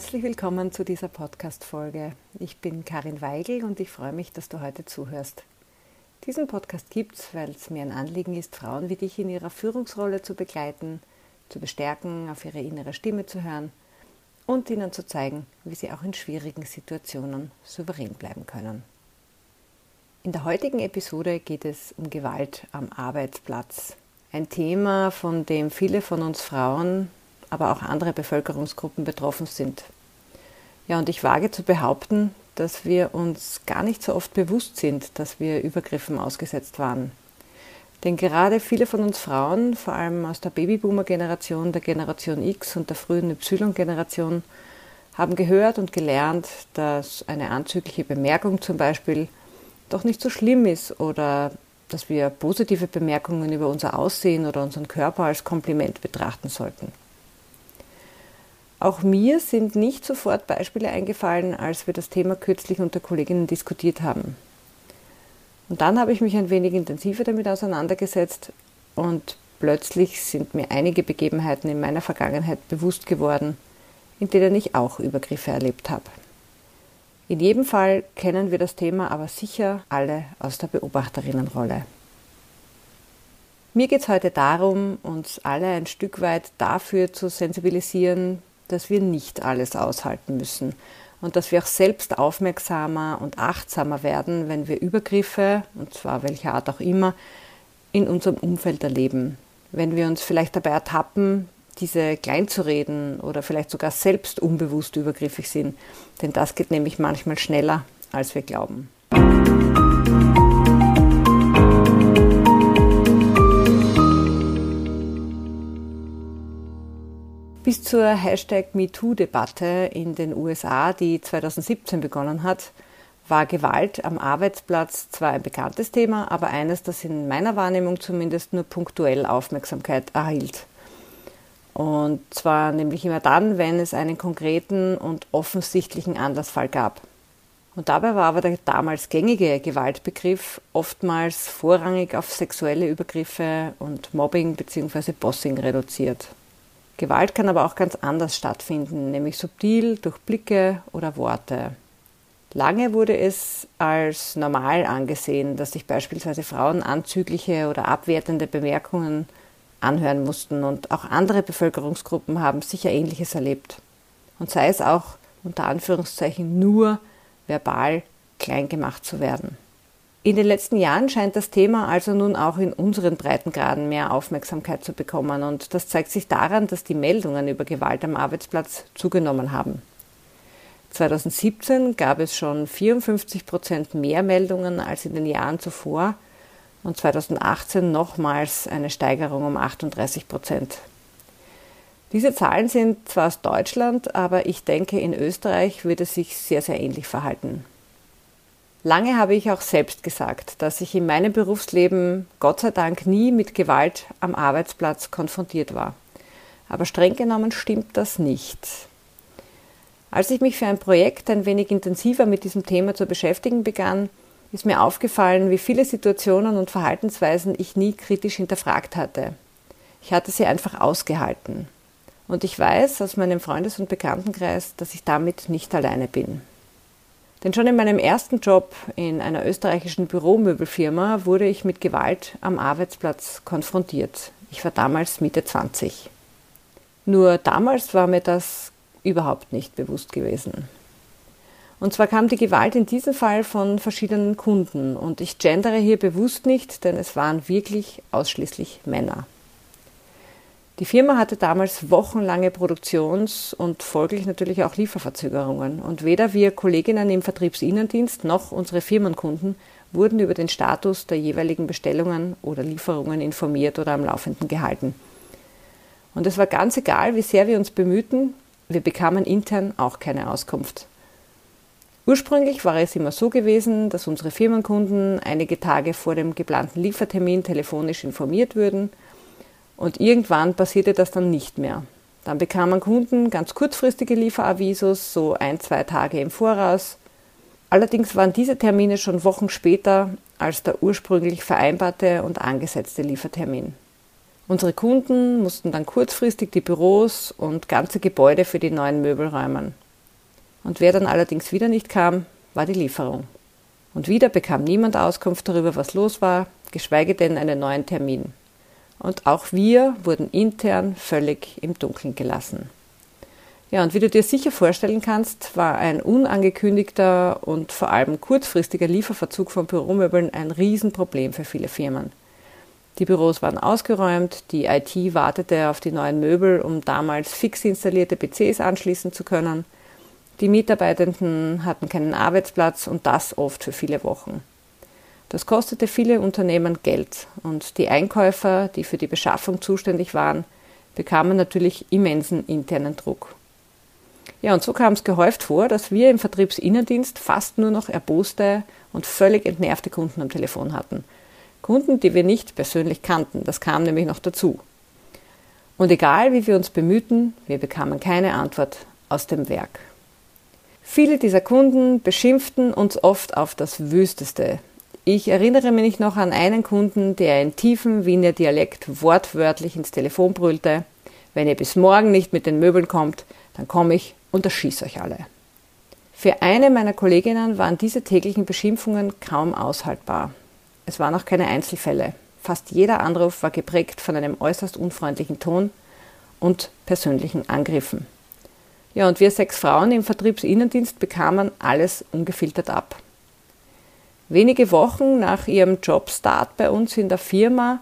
Herzlich willkommen zu dieser Podcast-Folge. Ich bin Karin Weigel und ich freue mich, dass du heute zuhörst. Diesen Podcast gibt es, weil es mir ein Anliegen ist, Frauen wie dich in ihrer Führungsrolle zu begleiten, zu bestärken, auf ihre innere Stimme zu hören und ihnen zu zeigen, wie sie auch in schwierigen Situationen souverän bleiben können. In der heutigen Episode geht es um Gewalt am Arbeitsplatz. Ein Thema, von dem viele von uns Frauen aber auch andere Bevölkerungsgruppen betroffen sind. Ja, und ich wage zu behaupten, dass wir uns gar nicht so oft bewusst sind, dass wir Übergriffen ausgesetzt waren. Denn gerade viele von uns Frauen, vor allem aus der Babyboomer-Generation, der Generation X und der frühen Y-Generation, haben gehört und gelernt, dass eine anzügliche Bemerkung zum Beispiel doch nicht so schlimm ist oder dass wir positive Bemerkungen über unser Aussehen oder unseren Körper als Kompliment betrachten sollten. Auch mir sind nicht sofort Beispiele eingefallen, als wir das Thema kürzlich unter Kolleginnen diskutiert haben. Und dann habe ich mich ein wenig intensiver damit auseinandergesetzt und plötzlich sind mir einige Begebenheiten in meiner Vergangenheit bewusst geworden, in denen ich auch Übergriffe erlebt habe. In jedem Fall kennen wir das Thema aber sicher alle aus der Beobachterinnenrolle. Mir geht es heute darum, uns alle ein Stück weit dafür zu sensibilisieren, dass wir nicht alles aushalten müssen und dass wir auch selbst aufmerksamer und achtsamer werden, wenn wir Übergriffe, und zwar welcher Art auch immer, in unserem Umfeld erleben. Wenn wir uns vielleicht dabei ertappen, diese kleinzureden oder vielleicht sogar selbst unbewusst übergriffig sind. Denn das geht nämlich manchmal schneller, als wir glauben. Bis zur Hashtag MeToo-Debatte in den USA, die 2017 begonnen hat, war Gewalt am Arbeitsplatz zwar ein bekanntes Thema, aber eines, das in meiner Wahrnehmung zumindest nur punktuell Aufmerksamkeit erhielt. Und zwar nämlich immer dann, wenn es einen konkreten und offensichtlichen Anlassfall gab. Und dabei war aber der damals gängige Gewaltbegriff oftmals vorrangig auf sexuelle Übergriffe und Mobbing bzw. Bossing reduziert. Gewalt kann aber auch ganz anders stattfinden, nämlich subtil durch Blicke oder Worte. Lange wurde es als normal angesehen, dass sich beispielsweise Frauen anzügliche oder abwertende Bemerkungen anhören mussten und auch andere Bevölkerungsgruppen haben sicher ähnliches erlebt. Und sei es auch unter Anführungszeichen nur verbal klein gemacht zu werden. In den letzten Jahren scheint das Thema also nun auch in unseren Breitengraden mehr Aufmerksamkeit zu bekommen und das zeigt sich daran, dass die Meldungen über Gewalt am Arbeitsplatz zugenommen haben. 2017 gab es schon 54 Prozent mehr Meldungen als in den Jahren zuvor und 2018 nochmals eine Steigerung um 38 Prozent. Diese Zahlen sind zwar aus Deutschland, aber ich denke, in Österreich wird es sich sehr, sehr ähnlich verhalten. Lange habe ich auch selbst gesagt, dass ich in meinem Berufsleben Gott sei Dank nie mit Gewalt am Arbeitsplatz konfrontiert war. Aber streng genommen stimmt das nicht. Als ich mich für ein Projekt ein wenig intensiver mit diesem Thema zu beschäftigen begann, ist mir aufgefallen, wie viele Situationen und Verhaltensweisen ich nie kritisch hinterfragt hatte. Ich hatte sie einfach ausgehalten. Und ich weiß aus meinem Freundes- und Bekanntenkreis, dass ich damit nicht alleine bin. Denn schon in meinem ersten Job in einer österreichischen Büromöbelfirma wurde ich mit Gewalt am Arbeitsplatz konfrontiert. Ich war damals Mitte 20. Nur damals war mir das überhaupt nicht bewusst gewesen. Und zwar kam die Gewalt in diesem Fall von verschiedenen Kunden und ich gendere hier bewusst nicht, denn es waren wirklich ausschließlich Männer. Die Firma hatte damals wochenlange Produktions- und folglich natürlich auch Lieferverzögerungen. Und weder wir Kolleginnen im Vertriebsinnendienst noch unsere Firmenkunden wurden über den Status der jeweiligen Bestellungen oder Lieferungen informiert oder am Laufenden gehalten. Und es war ganz egal, wie sehr wir uns bemühten, wir bekamen intern auch keine Auskunft. Ursprünglich war es immer so gewesen, dass unsere Firmenkunden einige Tage vor dem geplanten Liefertermin telefonisch informiert würden und irgendwann passierte das dann nicht mehr. Dann bekamen Kunden ganz kurzfristige Lieferavisos, so ein, zwei Tage im Voraus. Allerdings waren diese Termine schon Wochen später als der ursprünglich vereinbarte und angesetzte Liefertermin. Unsere Kunden mussten dann kurzfristig die Büros und ganze Gebäude für die neuen Möbel räumen. Und wer dann allerdings wieder nicht kam, war die Lieferung. Und wieder bekam niemand Auskunft darüber, was los war, geschweige denn einen neuen Termin. Und auch wir wurden intern völlig im Dunkeln gelassen. Ja, und wie du dir sicher vorstellen kannst, war ein unangekündigter und vor allem kurzfristiger Lieferverzug von Büromöbeln ein Riesenproblem für viele Firmen. Die Büros waren ausgeräumt, die IT wartete auf die neuen Möbel, um damals fix installierte PCs anschließen zu können. Die Mitarbeitenden hatten keinen Arbeitsplatz und das oft für viele Wochen. Das kostete viele Unternehmen Geld und die Einkäufer, die für die Beschaffung zuständig waren, bekamen natürlich immensen internen Druck. Ja, und so kam es gehäuft vor, dass wir im Vertriebsinnendienst fast nur noch erboste und völlig entnervte Kunden am Telefon hatten – Kunden, die wir nicht persönlich kannten. Das kam nämlich noch dazu. Und egal wie wir uns bemühten, wir bekamen keine Antwort aus dem Werk. Viele dieser Kunden beschimpften uns oft auf das Wüsteste. Ich erinnere mich noch an einen Kunden, der in tiefem Wiener Dialekt wortwörtlich ins Telefon brüllte, wenn ihr bis morgen nicht mit den Möbeln kommt, dann komme ich und erschieße euch alle. Für eine meiner Kolleginnen waren diese täglichen Beschimpfungen kaum aushaltbar. Es waren auch keine Einzelfälle. Fast jeder Anruf war geprägt von einem äußerst unfreundlichen Ton und persönlichen Angriffen. Ja, und wir sechs Frauen im Vertriebsinnendienst bekamen alles ungefiltert ab. Wenige Wochen nach ihrem Jobstart bei uns in der Firma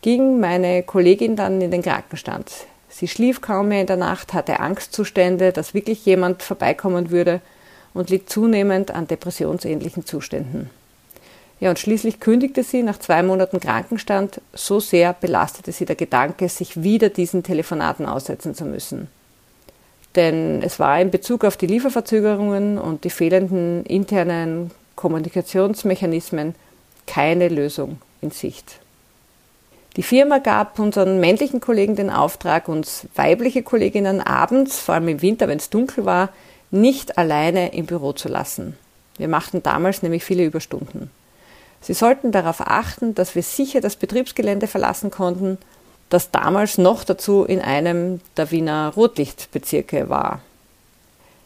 ging meine Kollegin dann in den Krankenstand. Sie schlief kaum mehr in der Nacht, hatte Angstzustände, dass wirklich jemand vorbeikommen würde und litt zunehmend an depressionsähnlichen Zuständen. Ja, und schließlich kündigte sie nach zwei Monaten Krankenstand. So sehr belastete sie der Gedanke, sich wieder diesen Telefonaten aussetzen zu müssen. Denn es war in Bezug auf die Lieferverzögerungen und die fehlenden internen Kommunikationsmechanismen keine Lösung in Sicht. Die Firma gab unseren männlichen Kollegen den Auftrag, uns weibliche Kolleginnen abends, vor allem im Winter, wenn es dunkel war, nicht alleine im Büro zu lassen. Wir machten damals nämlich viele Überstunden. Sie sollten darauf achten, dass wir sicher das Betriebsgelände verlassen konnten, das damals noch dazu in einem der Wiener Rotlichtbezirke war.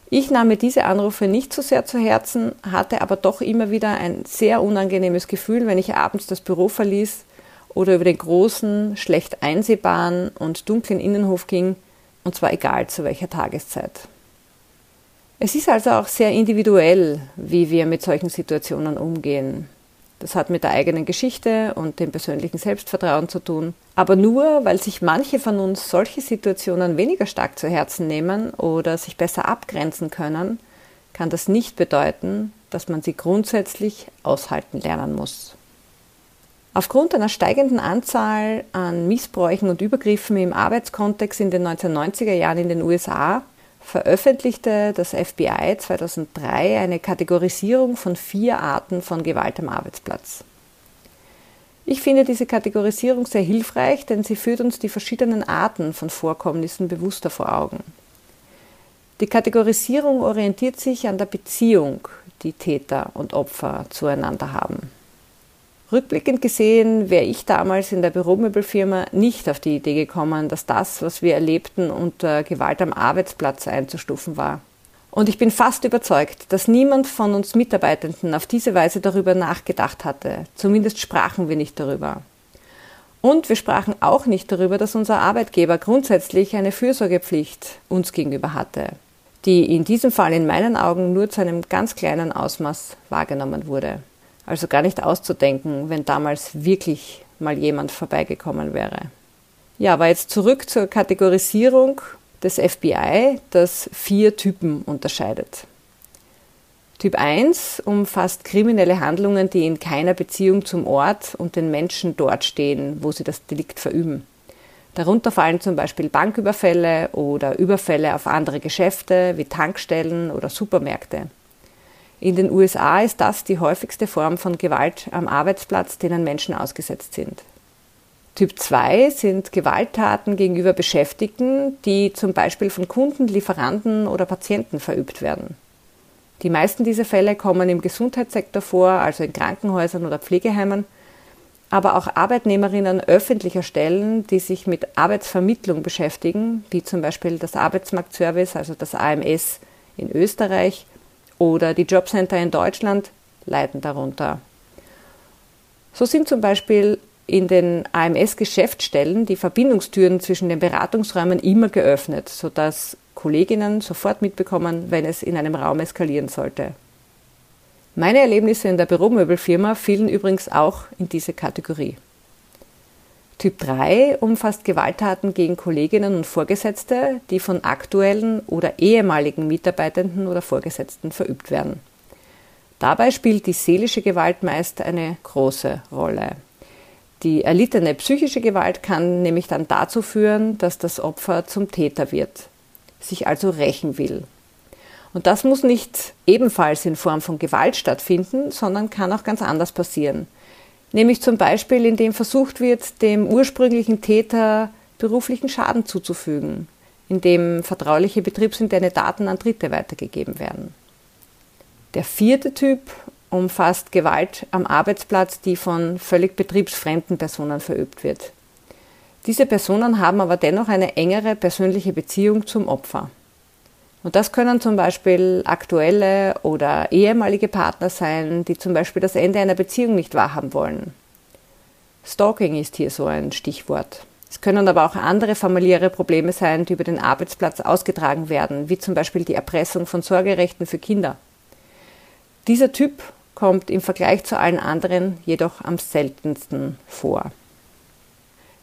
Ich nahm mir diese Anrufe nicht so sehr zu Herzen, hatte aber doch immer wieder ein sehr unangenehmes Gefühl, wenn ich abends das Büro verließ oder über den großen, schlecht einsehbaren und dunklen Innenhof ging, und zwar egal zu welcher Tageszeit. Es ist also auch sehr individuell, wie wir mit solchen Situationen umgehen. Das hat mit der eigenen Geschichte und dem persönlichen Selbstvertrauen zu tun. Aber nur, weil sich manche von uns solche Situationen weniger stark zu Herzen nehmen oder sich besser abgrenzen können, kann das nicht bedeuten, dass man sie grundsätzlich aushalten lernen muss. Aufgrund einer steigenden Anzahl an Missbräuchen und Übergriffen im Arbeitskontext in den 1990er Jahren in den USA veröffentlichte das FBI 2003 eine Kategorisierung von vier Arten von Gewalt am Arbeitsplatz. Ich finde diese Kategorisierung sehr hilfreich, denn sie führt uns die verschiedenen Arten von Vorkommnissen bewusster vor Augen. Die Kategorisierung orientiert sich an der Beziehung, die Täter und Opfer zueinander haben. Rückblickend gesehen wäre ich damals in der Büromöbelfirma nicht auf die Idee gekommen, dass das, was wir erlebten, unter Gewalt am Arbeitsplatz einzustufen war. Und ich bin fast überzeugt, dass niemand von uns Mitarbeitenden auf diese Weise darüber nachgedacht hatte. Zumindest sprachen wir nicht darüber. Und wir sprachen auch nicht darüber, dass unser Arbeitgeber grundsätzlich eine Fürsorgepflicht uns gegenüber hatte, die in diesem Fall in meinen Augen nur zu einem ganz kleinen Ausmaß wahrgenommen wurde. Also gar nicht auszudenken, wenn damals wirklich mal jemand vorbeigekommen wäre. Ja, aber jetzt zurück zur Kategorisierung des FBI, das vier Typen unterscheidet. Typ 1 umfasst kriminelle Handlungen, die in keiner Beziehung zum Ort und den Menschen dort stehen, wo sie das Delikt verüben. Darunter fallen zum Beispiel Banküberfälle oder Überfälle auf andere Geschäfte wie Tankstellen oder Supermärkte. In den USA ist das die häufigste Form von Gewalt am Arbeitsplatz, denen Menschen ausgesetzt sind. Typ 2 sind Gewalttaten gegenüber Beschäftigten, die zum Beispiel von Kunden, Lieferanten oder Patienten verübt werden. Die meisten dieser Fälle kommen im Gesundheitssektor vor, also in Krankenhäusern oder Pflegeheimen. aber auch Arbeitnehmerinnen öffentlicher Stellen, die sich mit Arbeitsvermittlung beschäftigen, wie zum Beispiel das Arbeitsmarktservice, also das AMS in Österreich oder die Jobcenter in Deutschland, leiden darunter. So sind zum Beispiel in den AMS-Geschäftsstellen die Verbindungstüren zwischen den Beratungsräumen immer geöffnet, sodass Kolleginnen sofort mitbekommen, wenn es in einem Raum eskalieren sollte. Meine Erlebnisse in der Büromöbelfirma fielen übrigens auch in diese Kategorie. Typ 3 umfasst Gewalttaten gegen Kolleginnen und Vorgesetzte, die von aktuellen oder ehemaligen Mitarbeitenden oder Vorgesetzten verübt werden. Dabei spielt die seelische Gewalt meist eine große Rolle. Die erlittene psychische Gewalt kann nämlich dann dazu führen, dass das Opfer zum Täter wird, sich also rächen will. Und das muss nicht ebenfalls in Form von Gewalt stattfinden, sondern kann auch ganz anders passieren. Nämlich zum Beispiel, indem versucht wird, dem ursprünglichen Täter beruflichen Schaden zuzufügen, indem vertrauliche betriebsinterne Daten an Dritte weitergegeben werden. Der vierte Typ umfasst Gewalt am Arbeitsplatz, die von völlig betriebsfremden Personen verübt wird. Diese Personen haben aber dennoch eine engere persönliche Beziehung zum Opfer. Und das können zum Beispiel aktuelle oder ehemalige Partner sein, die zum Beispiel das Ende einer Beziehung nicht wahrhaben wollen. Stalking ist hier so ein Stichwort. Es können aber auch andere familiäre Probleme sein, die über den Arbeitsplatz ausgetragen werden, wie zum Beispiel die Erpressung von Sorgerechten für Kinder. Dieser Typ kommt im Vergleich zu allen anderen jedoch am seltensten vor.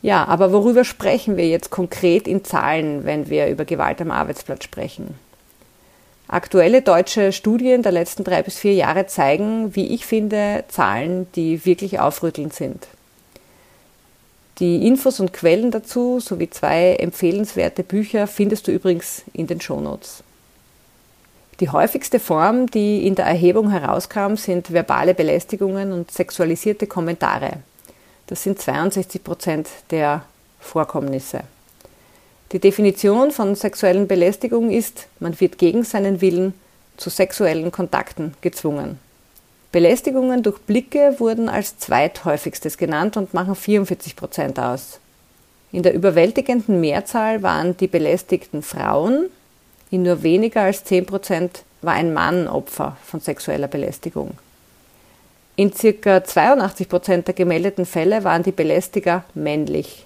Ja, aber worüber sprechen wir jetzt konkret in Zahlen, wenn wir über Gewalt am Arbeitsplatz sprechen? Aktuelle deutsche Studien der letzten drei bis vier Jahre zeigen, wie ich finde, Zahlen, die wirklich aufrüttelnd sind. Die Infos und Quellen dazu sowie zwei empfehlenswerte Bücher findest du übrigens in den Shownotes. Die häufigste Form, die in der Erhebung herauskam, sind verbale Belästigungen und sexualisierte Kommentare. Das sind 62 Prozent der Vorkommnisse. Die Definition von sexuellen Belästigung ist, man wird gegen seinen Willen zu sexuellen Kontakten gezwungen. Belästigungen durch Blicke wurden als zweithäufigstes genannt und machen 44 Prozent aus. In der überwältigenden Mehrzahl waren die belästigten Frauen, in nur weniger als 10 Prozent war ein Mann Opfer von sexueller Belästigung. In ca. 82 Prozent der gemeldeten Fälle waren die Belästiger männlich.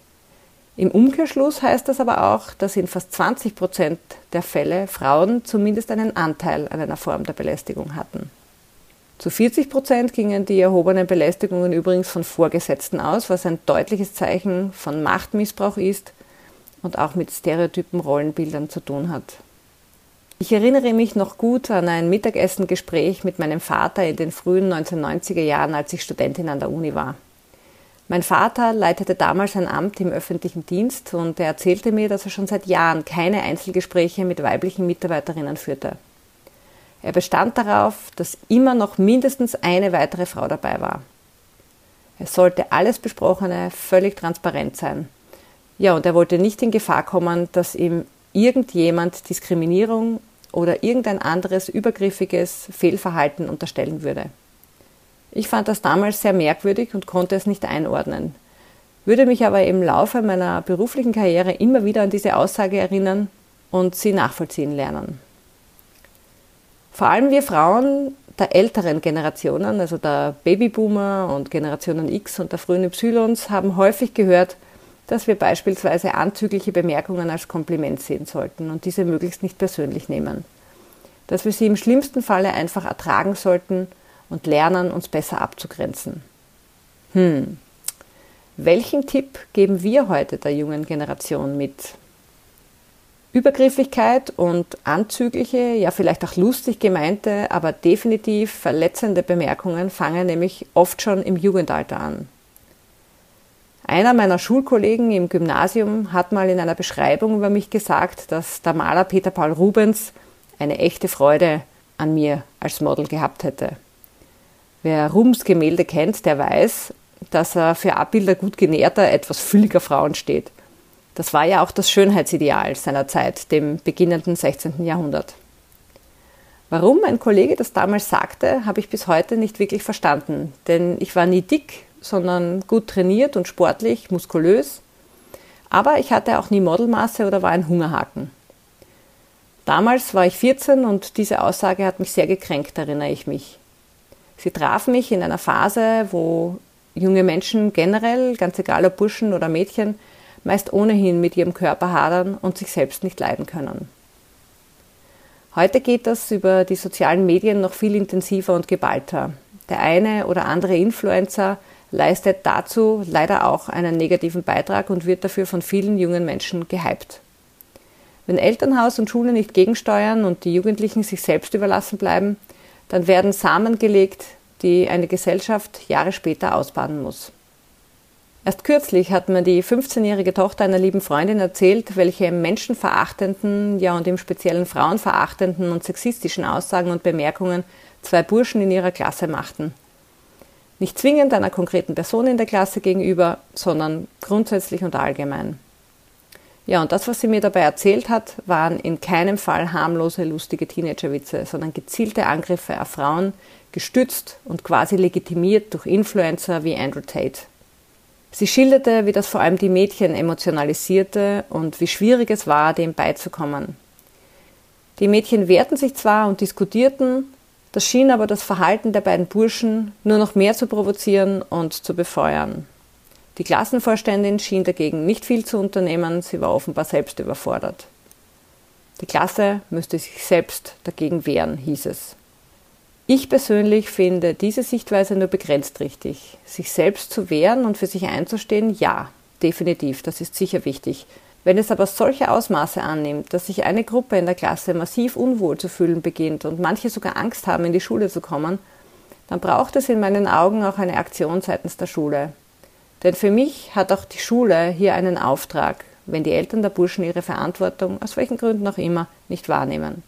Im Umkehrschluss heißt das aber auch, dass in fast 20 Prozent der Fälle Frauen zumindest einen Anteil an einer Form der Belästigung hatten. Zu 40 Prozent gingen die erhobenen Belästigungen übrigens von Vorgesetzten aus, was ein deutliches Zeichen von Machtmissbrauch ist und auch mit stereotypen Rollenbildern zu tun hat. Ich erinnere mich noch gut an ein Mittagessengespräch mit meinem Vater in den frühen 1990er Jahren, als ich Studentin an der Uni war. Mein Vater leitete damals ein Amt im öffentlichen Dienst und er erzählte mir, dass er schon seit Jahren keine Einzelgespräche mit weiblichen Mitarbeiterinnen führte. Er bestand darauf, dass immer noch mindestens eine weitere Frau dabei war. Es sollte alles Besprochene völlig transparent sein. Ja, und er wollte nicht in Gefahr kommen, dass ihm irgendjemand Diskriminierung oder irgendein anderes übergriffiges Fehlverhalten unterstellen würde. Ich fand das damals sehr merkwürdig und konnte es nicht einordnen, würde mich aber im Laufe meiner beruflichen Karriere immer wieder an diese Aussage erinnern und sie nachvollziehen lernen. Vor allem wir Frauen der älteren Generationen, also der Babyboomer und Generationen X und der frühen Ys, haben häufig gehört, dass wir beispielsweise anzügliche Bemerkungen als Kompliment sehen sollten und diese möglichst nicht persönlich nehmen. Dass wir sie im schlimmsten Falle einfach ertragen sollten und lernen, uns besser abzugrenzen. Hm. Welchen Tipp geben wir heute der jungen Generation mit? Übergriffigkeit und anzügliche, ja vielleicht auch lustig gemeinte, aber definitiv verletzende Bemerkungen fangen nämlich oft schon im Jugendalter an. Einer meiner Schulkollegen im Gymnasium hat mal in einer Beschreibung über mich gesagt, dass der Maler Peter Paul Rubens eine echte Freude an mir als Model gehabt hätte. Wer Rubens Gemälde kennt, der weiß, dass er für Abbilder gut genährter, etwas fülliger Frauen steht. Das war ja auch das Schönheitsideal seiner Zeit, dem beginnenden 16. Jahrhundert. Warum ein Kollege das damals sagte, habe ich bis heute nicht wirklich verstanden, denn ich war nie dick sondern gut trainiert und sportlich, muskulös. Aber ich hatte auch nie Modelmasse oder war ein Hungerhaken. Damals war ich 14 und diese Aussage hat mich sehr gekränkt, erinnere ich mich. Sie traf mich in einer Phase, wo junge Menschen generell, ganz egal ob Burschen oder Mädchen, meist ohnehin mit ihrem Körper hadern und sich selbst nicht leiden können. Heute geht das über die sozialen Medien noch viel intensiver und geballter. Der eine oder andere Influencer leistet dazu leider auch einen negativen Beitrag und wird dafür von vielen jungen Menschen gehypt. Wenn Elternhaus und Schule nicht gegensteuern und die Jugendlichen sich selbst überlassen bleiben, dann werden Samen gelegt, die eine Gesellschaft Jahre später ausbaden muss. Erst kürzlich hat mir die 15-jährige Tochter einer lieben Freundin erzählt, welche menschenverachtenden, ja und im speziellen frauenverachtenden und sexistischen Aussagen und Bemerkungen zwei Burschen in ihrer Klasse machten. Nicht zwingend einer konkreten Person in der Klasse gegenüber, sondern grundsätzlich und allgemein. Ja, und das, was sie mir dabei erzählt hat, waren in keinem Fall harmlose, lustige Teenagerwitze, sondern gezielte Angriffe auf Frauen, gestützt und quasi legitimiert durch Influencer wie Andrew Tate. Sie schilderte, wie das vor allem die Mädchen emotionalisierte und wie schwierig es war, dem beizukommen. Die Mädchen wehrten sich zwar und diskutierten, das schien aber das Verhalten der beiden Burschen nur noch mehr zu provozieren und zu befeuern. Die Klassenvorständin schien dagegen nicht viel zu unternehmen, sie war offenbar selbst überfordert. Die Klasse müsste sich selbst dagegen wehren, hieß es. Ich persönlich finde diese Sichtweise nur begrenzt richtig. Sich selbst zu wehren und für sich einzustehen, ja, definitiv, das ist sicher wichtig. Wenn es aber solche Ausmaße annimmt, dass sich eine Gruppe in der Klasse massiv unwohl zu fühlen beginnt und manche sogar Angst haben, in die Schule zu kommen, dann braucht es in meinen Augen auch eine Aktion seitens der Schule. Denn für mich hat auch die Schule hier einen Auftrag, wenn die Eltern der Burschen ihre Verantwortung, aus welchen Gründen auch immer, nicht wahrnehmen.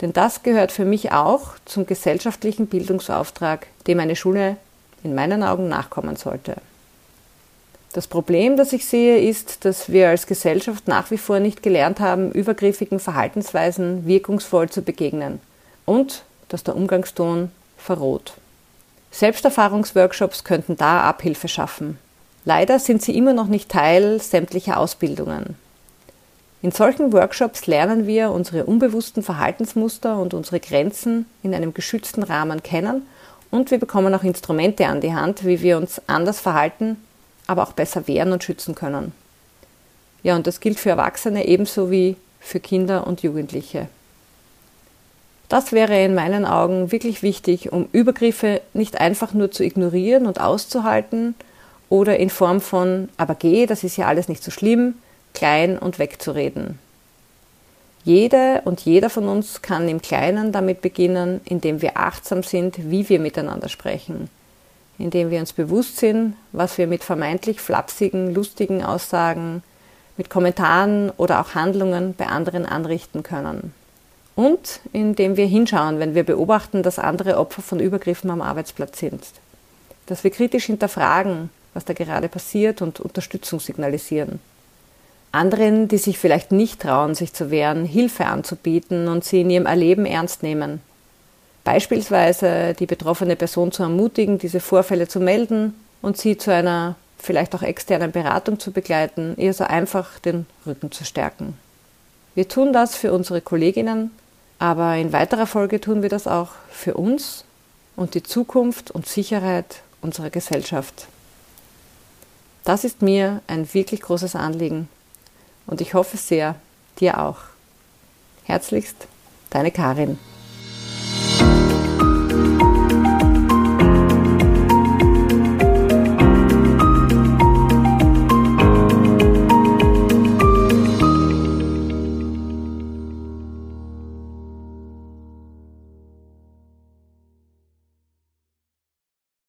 Denn das gehört für mich auch zum gesellschaftlichen Bildungsauftrag, dem eine Schule in meinen Augen nachkommen sollte. Das Problem, das ich sehe, ist, dass wir als Gesellschaft nach wie vor nicht gelernt haben, übergriffigen Verhaltensweisen wirkungsvoll zu begegnen und dass der Umgangston verroht. Selbsterfahrungsworkshops könnten da Abhilfe schaffen. Leider sind sie immer noch nicht Teil sämtlicher Ausbildungen. In solchen Workshops lernen wir unsere unbewussten Verhaltensmuster und unsere Grenzen in einem geschützten Rahmen kennen und wir bekommen auch Instrumente an die Hand, wie wir uns anders verhalten, aber auch besser wehren und schützen können. Ja, und das gilt für Erwachsene ebenso wie für Kinder und Jugendliche. Das wäre in meinen Augen wirklich wichtig, um Übergriffe nicht einfach nur zu ignorieren und auszuhalten oder in Form von, aber geh, das ist ja alles nicht so schlimm, klein und wegzureden. Jede und jeder von uns kann im Kleinen damit beginnen, indem wir achtsam sind, wie wir miteinander sprechen, indem wir uns bewusst sind, was wir mit vermeintlich flapsigen, lustigen Aussagen, mit Kommentaren oder auch Handlungen bei anderen anrichten können. Und indem wir hinschauen, wenn wir beobachten, dass andere Opfer von Übergriffen am Arbeitsplatz sind. Dass wir kritisch hinterfragen, was da gerade passiert und Unterstützung signalisieren anderen, die sich vielleicht nicht trauen, sich zu wehren, Hilfe anzubieten und sie in ihrem Erleben ernst nehmen. Beispielsweise die betroffene Person zu ermutigen, diese Vorfälle zu melden und sie zu einer vielleicht auch externen Beratung zu begleiten, ihr so einfach den Rücken zu stärken. Wir tun das für unsere Kolleginnen, aber in weiterer Folge tun wir das auch für uns und die Zukunft und Sicherheit unserer Gesellschaft. Das ist mir ein wirklich großes Anliegen und ich hoffe sehr, dir auch. Herzlichst, deine Karin.